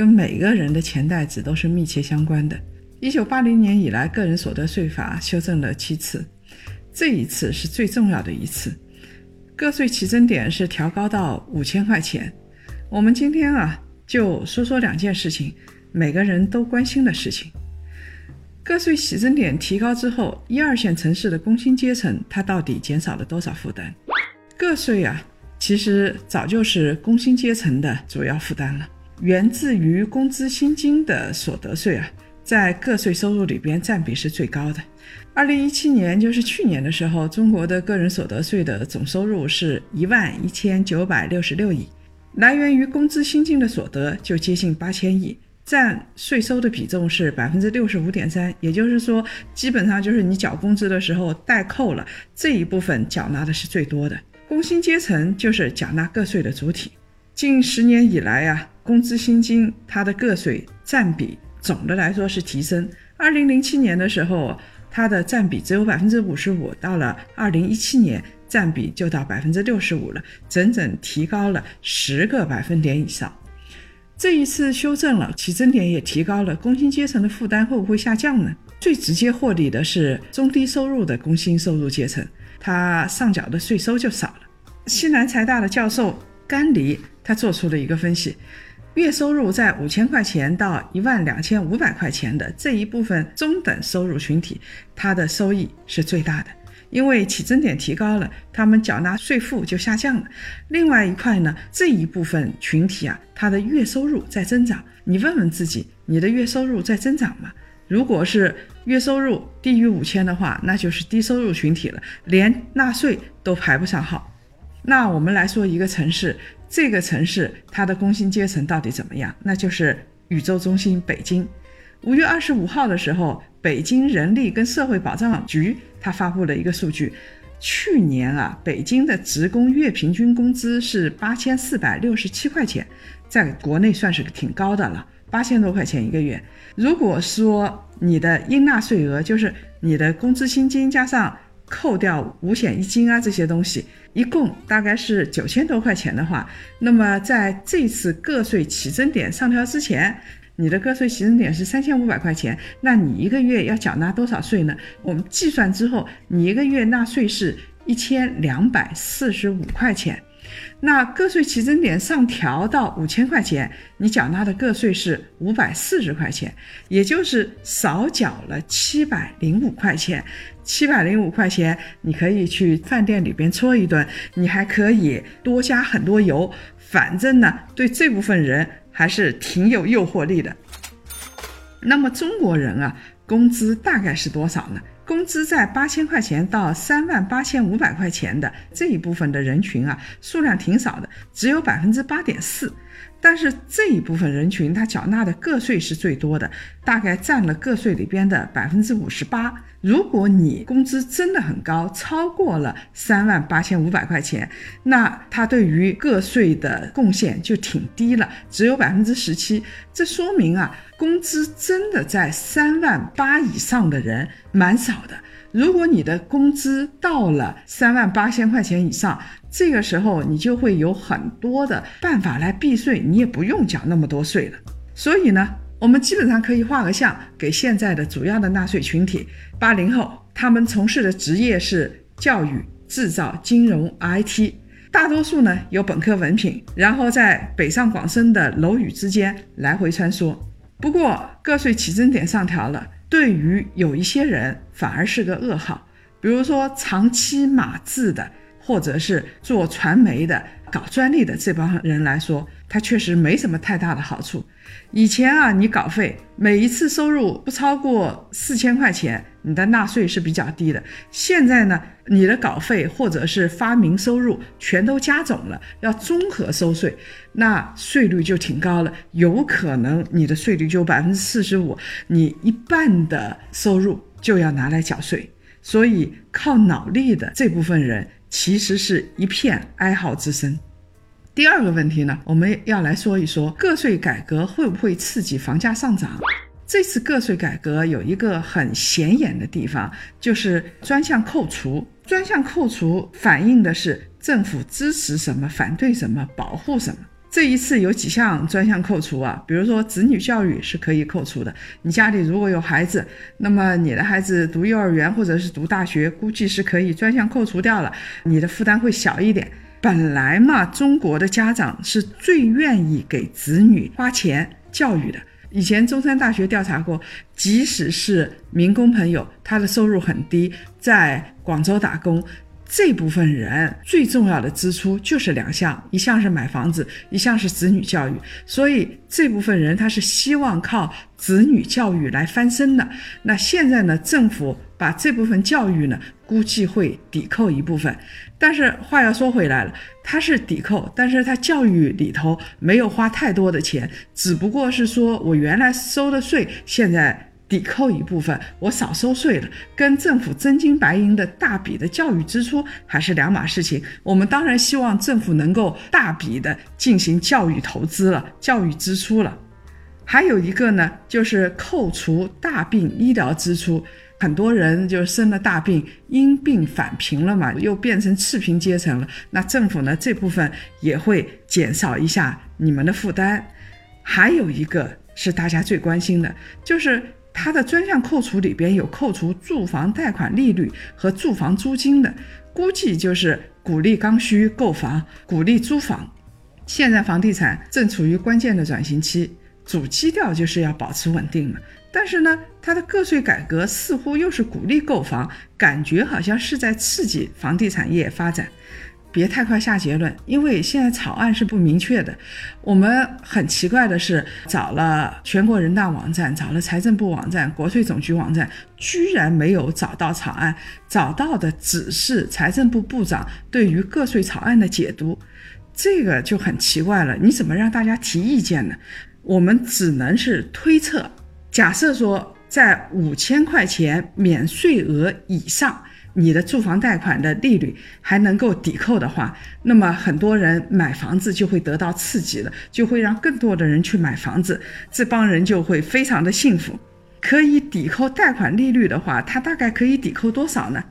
跟每个人的钱袋子都是密切相关的。一九八零年以来，个人所得税法修正了七次，这一次是最重要的一次。个税起征点是调高到五千块钱。我们今天啊，就说说两件事情，每个人都关心的事情。个税起征点提高之后，一二线城市的工薪阶层，它到底减少了多少负担？个税啊。其实早就是工薪阶层的主要负担了。源自于工资薪金的所得税啊，在个税收入里边占比是最高的。二零一七年，就是去年的时候，中国的个人所得税的总收入是一万一千九百六十六亿，来源于工资薪金的所得就接近八千亿，占税收的比重是百分之六十五点三。也就是说，基本上就是你缴工资的时候代扣了这一部分，缴纳的是最多的。工薪阶层就是缴纳个税的主体。近十年以来啊，工资薪金它的个税占比总的来说是提升。二零零七年的时候，它的占比只有百分之五十五，到了二零一七年，占比就到百分之六十五了，整整提高了十个百分点以上。这一次修正了，起征点也提高了，工薪阶层的负担会不会下降呢？最直接获利的是中低收入的工薪收入阶层。他上缴的税收就少了。西南财大的教授甘黎他做出了一个分析：月收入在五千块钱到一万两千五百块钱的这一部分中等收入群体，它的收益是最大的，因为起征点提高了，他们缴纳税负就下降了。另外一块呢，这一部分群体啊，他的月收入在增长。你问问自己，你的月收入在增长吗？如果是月收入低于五千的话，那就是低收入群体了，连纳税都排不上号。那我们来说一个城市，这个城市它的工薪阶层到底怎么样？那就是宇宙中心北京。五月二十五号的时候，北京人力跟社会保障局它发布了一个数据，去年啊，北京的职工月平均工资是八千四百六十七块钱，在国内算是挺高的了。八千多块钱一个月，如果说你的应纳税额就是你的工资薪金加上扣掉五险一金啊这些东西，一共大概是九千多块钱的话，那么在这次个税起征点上调之前，你的个税起征点是三千五百块钱，那你一个月要缴纳多少税呢？我们计算之后，你一个月纳税是一千两百四十五块钱。那个税起征点上调到五千块钱，你缴纳的个税是五百四十块钱，也就是少缴了七百零五块钱。七百零五块钱，你可以去饭店里边搓一顿，你还可以多加很多油。反正呢，对这部分人还是挺有诱惑力的。那么中国人啊，工资大概是多少呢？工资在八千块钱到三万八千五百块钱的这一部分的人群啊，数量挺少的，只有百分之八点四。但是这一部分人群，他缴纳的个税是最多的，大概占了个税里边的百分之五十八。如果你工资真的很高，超过了三万八千五百块钱，那他对于个税的贡献就挺低了，只有百分之十七。这说明啊，工资真的在三万八以上的人蛮少的。如果你的工资到了三万八千块钱以上，这个时候你就会有很多的办法来避税，你也不用缴那么多税了。所以呢，我们基本上可以画个像，给现在的主要的纳税群体，八零后，他们从事的职业是教育、制造、金融、IT，大多数呢有本科文凭，然后在北上广深的楼宇之间来回穿梭。不过个税起征点上调了。对于有一些人反而是个噩耗，比如说长期码字的，或者是做传媒的、搞专利的这帮人来说，它确实没什么太大的好处。以前啊，你稿费每一次收入不超过四千块钱，你的纳税是比较低的。现在呢，你的稿费或者是发明收入全都加总了，要综合收税，那税率就挺高了，有可能你的税率就百分之四十五，你一半的收入就要拿来缴税。所以靠脑力的这部分人，其实是一片哀嚎之声。第二个问题呢，我们要来说一说个税改革会不会刺激房价上涨？这次个税改革有一个很显眼的地方，就是专项扣除。专项扣除反映的是政府支持什么、反对什么、保护什么。这一次有几项专项扣除啊，比如说子女教育是可以扣除的。你家里如果有孩子，那么你的孩子读幼儿园或者是读大学，估计是可以专项扣除掉了，你的负担会小一点。本来嘛，中国的家长是最愿意给子女花钱教育的。以前中山大学调查过，即使是民工朋友，他的收入很低，在广州打工，这部分人最重要的支出就是两项，一项是买房子，一项是子女教育。所以这部分人他是希望靠子女教育来翻身的。那现在呢，政府把这部分教育呢，估计会抵扣一部分。但是话要说回来了，它是抵扣，但是它教育里头没有花太多的钱，只不过是说我原来收的税现在抵扣一部分，我少收税了，跟政府真金白银的大笔的教育支出还是两码事情。我们当然希望政府能够大笔的进行教育投资了，教育支出了。还有一个呢，就是扣除大病医疗支出。很多人就是生了大病，因病返贫了嘛，又变成次贫阶层了。那政府呢这部分也会减少一下你们的负担。还有一个是大家最关心的，就是它的专项扣除里边有扣除住房贷款利率和住房租金的，估计就是鼓励刚需购房，鼓励租房。现在房地产正处于关键的转型期，主基调就是要保持稳定嘛。但是呢，它的个税改革似乎又是鼓励购房，感觉好像是在刺激房地产业发展。别太快下结论，因为现在草案是不明确的。我们很奇怪的是，找了全国人大网站，找了财政部网站、国税总局网站，居然没有找到草案，找到的只是财政部部长对于个税草案的解读，这个就很奇怪了。你怎么让大家提意见呢？我们只能是推测。假设说，在五千块钱免税额以上，你的住房贷款的利率还能够抵扣的话，那么很多人买房子就会得到刺激了，就会让更多的人去买房子，这帮人就会非常的幸福。可以抵扣贷款利率的话，它大概可以抵扣多少呢？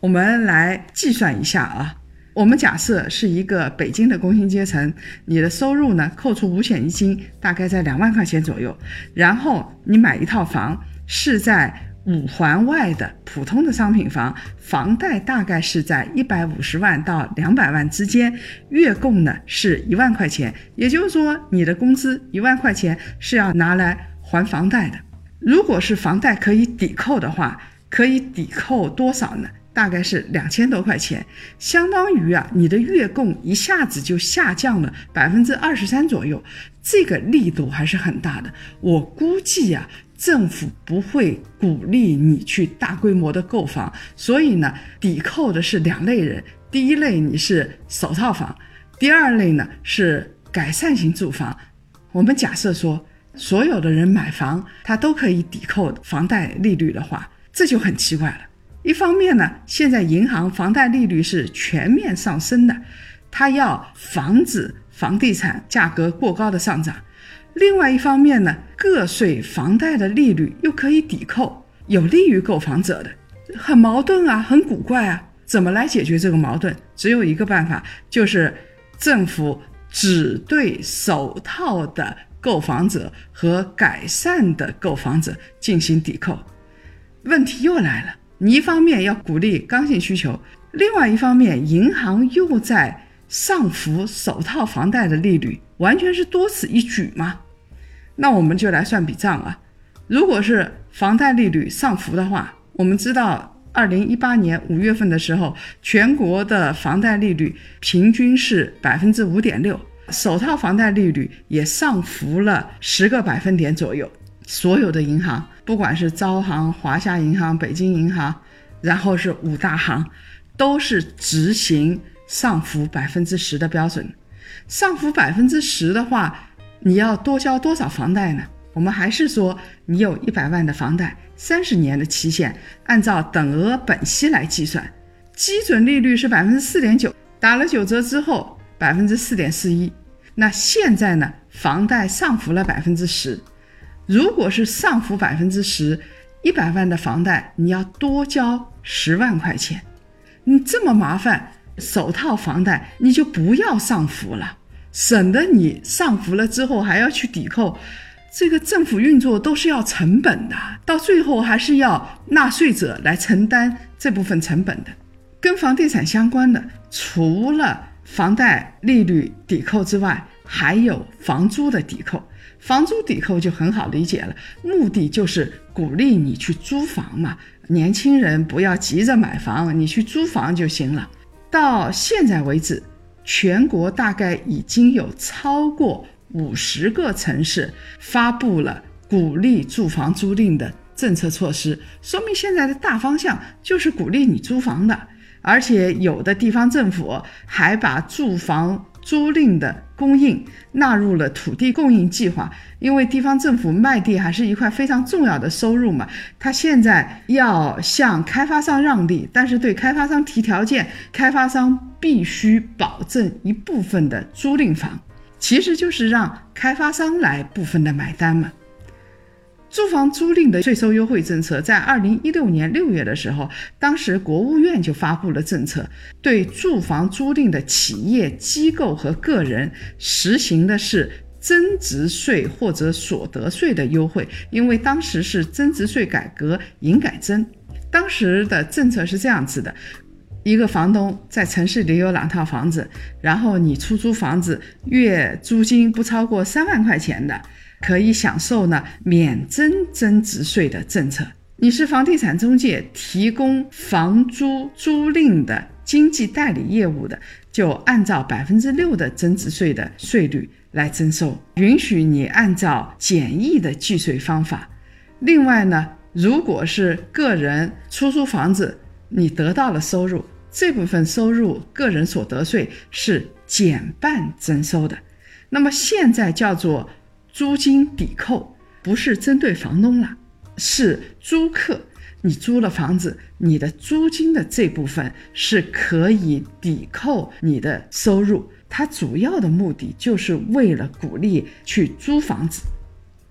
我们来计算一下啊。我们假设是一个北京的工薪阶层，你的收入呢，扣除五险一金，大概在两万块钱左右。然后你买一套房，是在五环外的普通的商品房，房贷大概是在一百五十万到两百万之间，月供呢是一万块钱。也就是说，你的工资一万块钱是要拿来还房贷的。如果是房贷可以抵扣的话，可以抵扣多少呢？大概是两千多块钱，相当于啊，你的月供一下子就下降了百分之二十三左右，这个力度还是很大的。我估计啊，政府不会鼓励你去大规模的购房，所以呢，抵扣的是两类人：第一类你是首套房，第二类呢是改善型住房。我们假设说，所有的人买房他都可以抵扣房贷利率的话，这就很奇怪了。一方面呢，现在银行房贷利率是全面上升的，它要防止房地产价格过高的上涨；另外一方面呢，个税房贷的利率又可以抵扣，有利于购房者的，很矛盾啊，很古怪啊，怎么来解决这个矛盾？只有一个办法，就是政府只对首套的购房者和改善的购房者进行抵扣。问题又来了。你一方面要鼓励刚性需求，另外一方面银行又在上浮首套房贷的利率，完全是多此一举嘛？那我们就来算笔账啊。如果是房贷利率上浮的话，我们知道，二零一八年五月份的时候，全国的房贷利率平均是百分之五点六，首套房贷利率也上浮了十个百分点左右。所有的银行，不管是招行、华夏银行、北京银行，然后是五大行，都是执行上浮百分之十的标准。上浮百分之十的话，你要多交多少房贷呢？我们还是说，你有一百万的房贷，三十年的期限，按照等额本息来计算，基准利率是百分之四点九，打了九折之后百分之四点四一。那现在呢，房贷上浮了百分之十，如果是上浮百分之十，一百万的房贷你要多交十万块钱，你这么麻烦，首套房贷你就不要上浮了，省得你上浮了之后还要去抵扣。这个政府运作都是要成本的，到最后还是要纳税者来承担这部分成本的。跟房地产相关的，除了房贷利率抵扣之外，还有房租的抵扣。房租抵扣就很好理解了，目的就是鼓励你去租房嘛。年轻人不要急着买房，你去租房就行了。到现在为止，全国大概已经有超过。五十个城市发布了鼓励住房租赁的政策措施，说明现在的大方向就是鼓励你租房的，而且有的地方政府还把住房租赁的供应纳入了土地供应计划，因为地方政府卖地还是一块非常重要的收入嘛，他现在要向开发商让地，但是对开发商提条件，开发商必须保证一部分的租赁房。其实就是让开发商来部分的买单嘛。住房租赁的税收优惠政策，在二零一六年六月的时候，当时国务院就发布了政策，对住房租赁的企业机构和个人实行的是增值税或者所得税的优惠。因为当时是增值税改革营改增，当时的政策是这样子的。一个房东在城市里有两套房子，然后你出租房子，月租金不超过三万块钱的，可以享受呢免征增值税的政策。你是房地产中介，提供房租租赁的经济代理业务的，就按照百分之六的增值税的税率来征收，允许你按照简易的计税方法。另外呢，如果是个人出租房子，你得到了收入。这部分收入个人所得税是减半征收的，那么现在叫做租金抵扣，不是针对房东了，是租客。你租了房子，你的租金的这部分是可以抵扣你的收入。它主要的目的就是为了鼓励去租房子，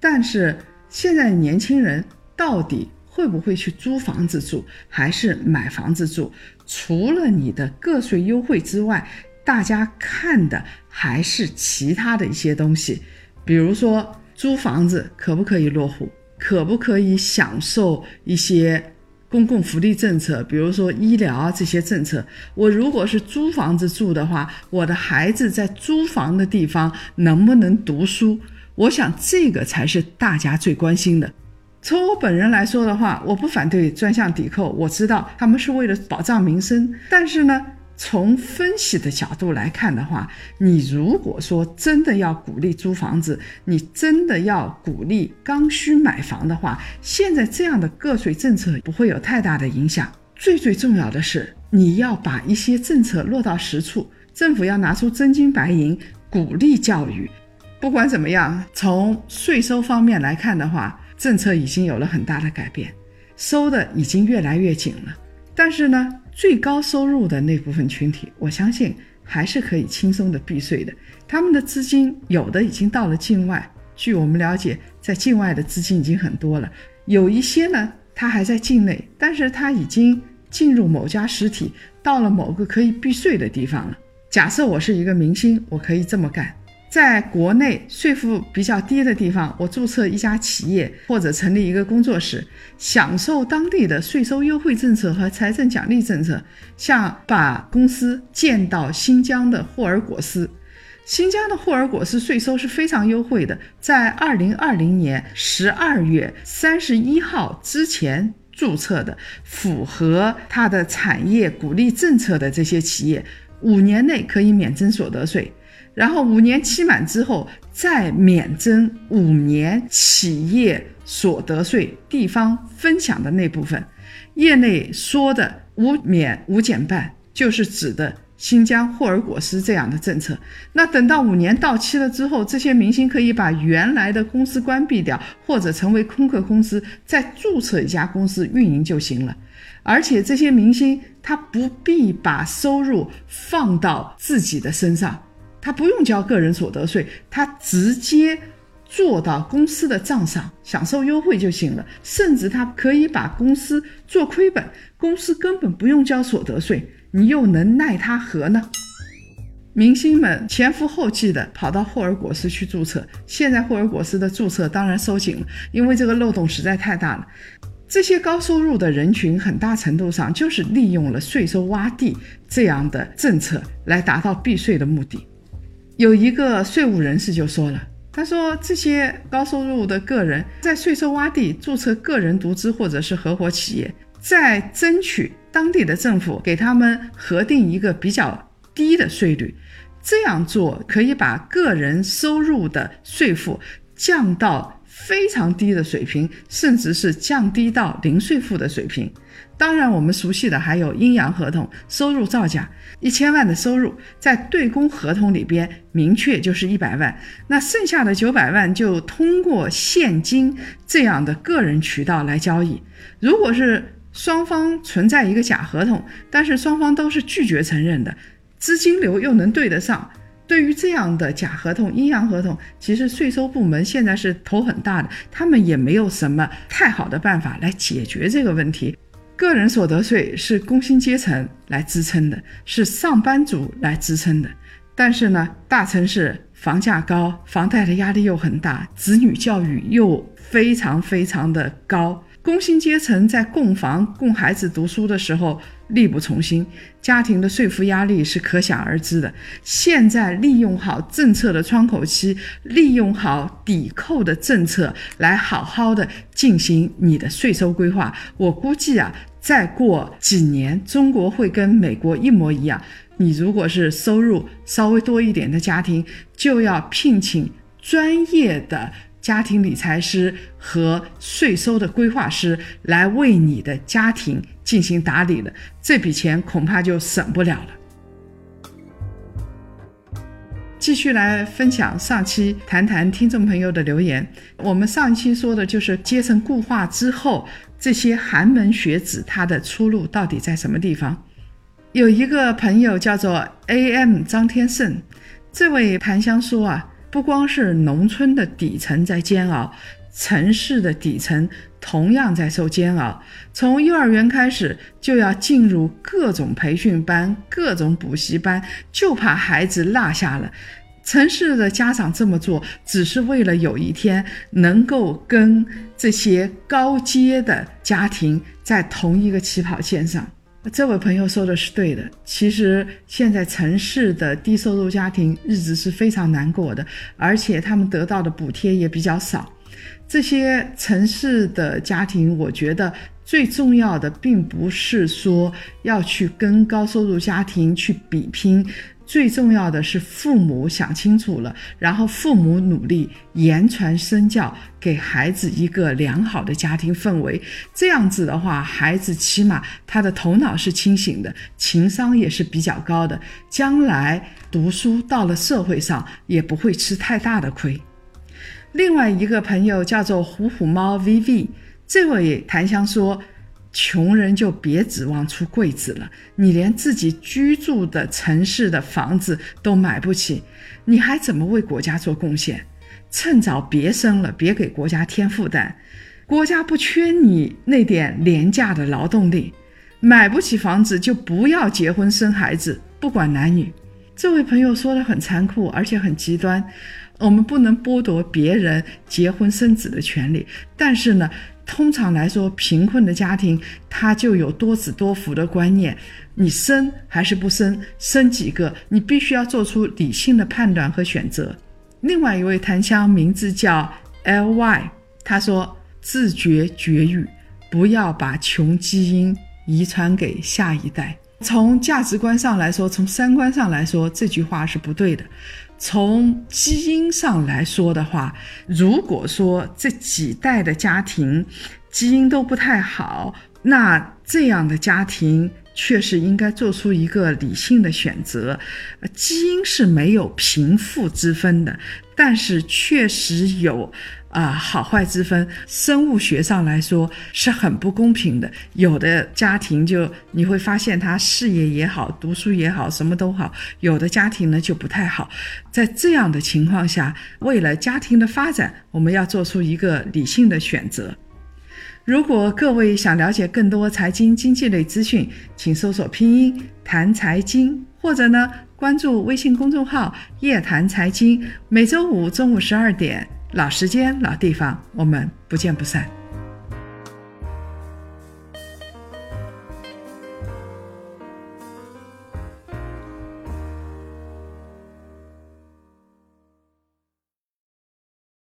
但是现在年轻人到底？会不会去租房子住，还是买房子住？除了你的个税优惠之外，大家看的还是其他的一些东西，比如说租房子可不可以落户，可不可以享受一些公共福利政策，比如说医疗啊这些政策。我如果是租房子住的话，我的孩子在租房的地方能不能读书？我想这个才是大家最关心的。从我本人来说的话，我不反对专项抵扣。我知道他们是为了保障民生，但是呢，从分析的角度来看的话，你如果说真的要鼓励租房子，你真的要鼓励刚需买房的话，现在这样的个税政策不会有太大的影响。最最重要的是，你要把一些政策落到实处，政府要拿出真金白银鼓励教育。不管怎么样，从税收方面来看的话，政策已经有了很大的改变，收的已经越来越紧了。但是呢，最高收入的那部分群体，我相信还是可以轻松的避税的。他们的资金有的已经到了境外，据我们了解，在境外的资金已经很多了。有一些呢，他还在境内，但是他已经进入某家实体，到了某个可以避税的地方了。假设我是一个明星，我可以这么干。在国内税负比较低的地方，我注册一家企业或者成立一个工作室，享受当地的税收优惠政策和财政奖励政策。像把公司建到新疆的霍尔果斯，新疆的霍尔果斯税收是非常优惠的。在二零二零年十二月三十一号之前注册的，符合它的产业鼓励政策的这些企业，五年内可以免征所得税。然后五年期满之后再免征五年企业所得税地方分享的那部分。业内说的无免无减半，就是指的新疆霍尔果斯这样的政策。那等到五年到期了之后，这些明星可以把原来的公司关闭掉，或者成为空壳公司，再注册一家公司运营就行了。而且这些明星他不必把收入放到自己的身上，他不用交个人所得税，他直接做到公司的账上享受优惠就行了。甚至他可以把公司做亏本，公司根本不用交所得税，你又能奈他何呢？明星们前赴后继的跑到霍尔果斯去注册，现在霍尔果斯的注册当然收紧了，因为这个漏洞实在太大了。这些高收入的人群，很大程度上就是利用了税收洼地这样的政策来达到避税的目的。有一个税务人士就说了，他说这些高收入的个人在税收洼地注册个人独资或者是合伙企业，在争取当地的政府给他们核定一个比较低的税率，这样做可以把个人收入的税负降到。非常低的水平，甚至是降低到零税负的水平。当然，我们熟悉的还有阴阳合同，收入造假，一千万的收入在对公合同里边明确就是一百万，那剩下的九百万就通过现金这样的个人渠道来交易。如果是双方存在一个假合同，但是双方都是拒绝承认的，资金流又能对得上。对于这样的假合同、阴阳合同，其实税收部门现在是头很大的，他们也没有什么太好的办法来解决这个问题。个人所得税是工薪阶层来支撑的，是上班族来支撑的，但是呢，大城市房价高，房贷的压力又很大，子女教育又非常非常的高。工薪阶层在供房、供孩子读书的时候力不从心，家庭的税负压力是可想而知的。现在利用好政策的窗口期，利用好抵扣的政策，来好好的进行你的税收规划。我估计啊，再过几年，中国会跟美国一模一样。你如果是收入稍微多一点的家庭，就要聘请专业的。家庭理财师和税收的规划师来为你的家庭进行打理了，这笔钱恐怕就省不了了。继续来分享上期谈谈听众朋友的留言。我们上一期说的就是阶层固化之后，这些寒门学子他的出路到底在什么地方？有一个朋友叫做 A.M. 张天胜，这位檀香说啊。不光是农村的底层在煎熬，城市的底层同样在受煎熬。从幼儿园开始就要进入各种培训班、各种补习班，就怕孩子落下了。城市的家长这么做，只是为了有一天能够跟这些高阶的家庭在同一个起跑线上。这位朋友说的是对的。其实现在城市的低收入家庭日子是非常难过的，而且他们得到的补贴也比较少。这些城市的家庭，我觉得最重要的并不是说要去跟高收入家庭去比拼。最重要的是父母想清楚了，然后父母努力言传身教，给孩子一个良好的家庭氛围。这样子的话，孩子起码他的头脑是清醒的，情商也是比较高的，将来读书到了社会上也不会吃太大的亏。另外一个朋友叫做虎虎猫 VV，这位檀香说。穷人就别指望出贵子了，你连自己居住的城市的房子都买不起，你还怎么为国家做贡献？趁早别生了，别给国家添负担。国家不缺你那点廉价的劳动力，买不起房子就不要结婚生孩子，不管男女。这位朋友说的很残酷，而且很极端。我们不能剥夺别人结婚生子的权利，但是呢？通常来说，贫困的家庭他就有多子多福的观念，你生还是不生，生几个，你必须要做出理性的判断和选择。另外一位檀香名字叫 L Y，他说：“自觉绝育，不要把穷基因遗传给下一代。”从价值观上来说，从三观上来说，这句话是不对的。从基因上来说的话，如果说这几代的家庭基因都不太好，那这样的家庭确实应该做出一个理性的选择。基因是没有贫富之分的，但是确实有。啊，好坏之分，生物学上来说是很不公平的。有的家庭就你会发现他事业也好，读书也好，什么都好；有的家庭呢就不太好。在这样的情况下，为了家庭的发展，我们要做出一个理性的选择。如果各位想了解更多财经经济类资讯，请搜索拼音谈财经，或者呢关注微信公众号夜谈财经，每周五中午十二点。老时间，老地方，我们不见不散。